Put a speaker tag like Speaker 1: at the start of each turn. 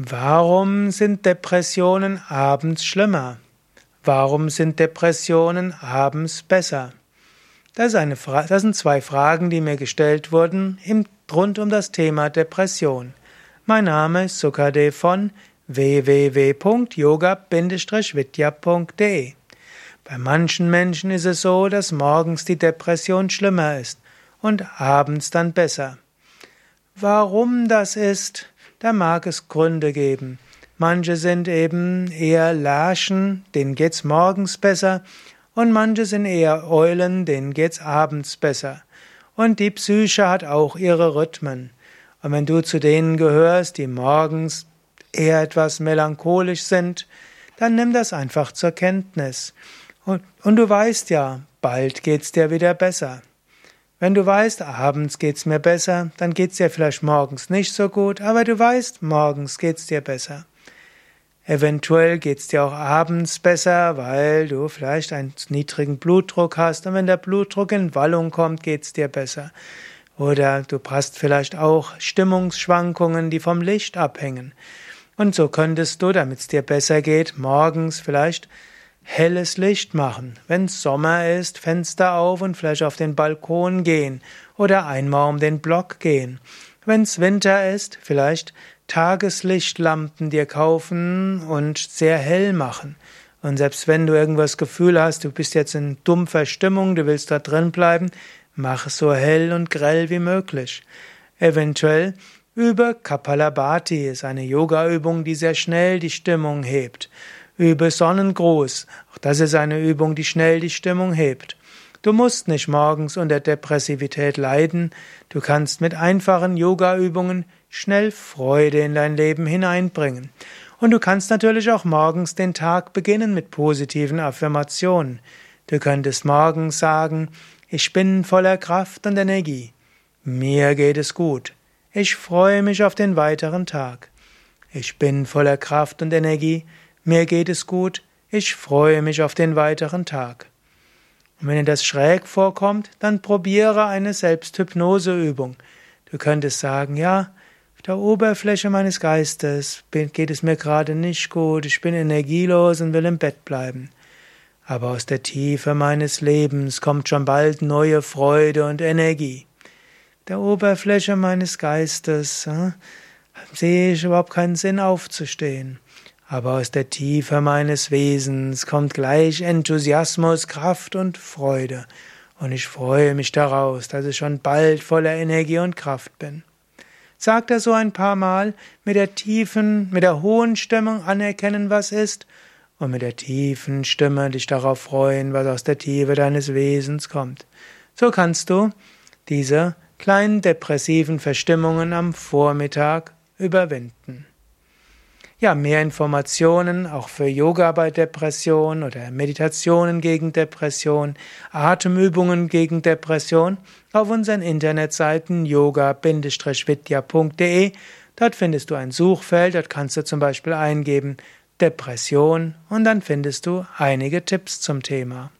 Speaker 1: Warum sind Depressionen abends schlimmer? Warum sind Depressionen abends besser? Das, das, sind zwei Fragen, die mir gestellt wurden im, rund um das Thema Depression. Mein Name ist Sukade von www.yoga-vidya.de. Bei manchen Menschen ist es so, dass morgens die Depression schlimmer ist und abends dann besser. Warum das ist, da mag es Gründe geben. Manche sind eben eher Lärchen, denen geht's morgens besser, und manche sind eher Eulen, denen geht's abends besser. Und die Psyche hat auch ihre Rhythmen. Und wenn du zu denen gehörst, die morgens eher etwas melancholisch sind, dann nimm das einfach zur Kenntnis. Und, und du weißt ja, bald geht's dir wieder besser. Wenn du weißt, abends geht's mir besser, dann geht's dir vielleicht morgens nicht so gut, aber du weißt, morgens geht's dir besser. Eventuell geht's dir auch abends besser, weil du vielleicht einen niedrigen Blutdruck hast und wenn der Blutdruck in Wallung kommt, geht's dir besser. Oder du hast vielleicht auch Stimmungsschwankungen, die vom Licht abhängen. Und so könntest du, damit es dir besser geht, morgens vielleicht helles Licht machen. Wenn Sommer ist, Fenster auf und vielleicht auf den Balkon gehen oder einmal um den Block gehen. Wenn's Winter ist, vielleicht Tageslichtlampen dir kaufen und sehr hell machen. Und selbst wenn du irgendwas Gefühl hast, du bist jetzt in dumpfer Stimmung, du willst da drin bleiben, mach es so hell und grell wie möglich. Eventuell über Kapalabhati ist eine Yoga-Übung, die sehr schnell die Stimmung hebt. Übe Sonnengruß. Auch das ist eine Übung, die schnell die Stimmung hebt. Du musst nicht morgens unter Depressivität leiden. Du kannst mit einfachen Yoga-Übungen schnell Freude in dein Leben hineinbringen. Und du kannst natürlich auch morgens den Tag beginnen mit positiven Affirmationen. Du könntest morgens sagen, ich bin voller Kraft und Energie. Mir geht es gut. Ich freue mich auf den weiteren Tag. Ich bin voller Kraft und Energie. Mir geht es gut, ich freue mich auf den weiteren Tag. Und wenn dir das schräg vorkommt, dann probiere eine Selbsthypnoseübung. Du könntest sagen, ja, auf der Oberfläche meines Geistes geht es mir gerade nicht gut, ich bin energielos und will im Bett bleiben. Aber aus der Tiefe meines Lebens kommt schon bald neue Freude und Energie. Der Oberfläche meines Geistes äh, sehe ich überhaupt keinen Sinn aufzustehen aber aus der Tiefe meines Wesens kommt gleich Enthusiasmus, Kraft und Freude, und ich freue mich daraus, dass ich schon bald voller Energie und Kraft bin. Sag das so ein paar Mal, mit der tiefen, mit der hohen Stimmung anerkennen, was ist, und mit der tiefen Stimme dich darauf freuen, was aus der Tiefe deines Wesens kommt. So kannst du diese kleinen depressiven Verstimmungen am Vormittag überwinden. Ja, mehr Informationen auch für Yoga bei Depression oder Meditationen gegen Depression, Atemübungen gegen Depression auf unseren Internetseiten yoga-vidya.de. Dort findest du ein Suchfeld, dort kannst du zum Beispiel eingeben Depression und dann findest du einige Tipps zum Thema.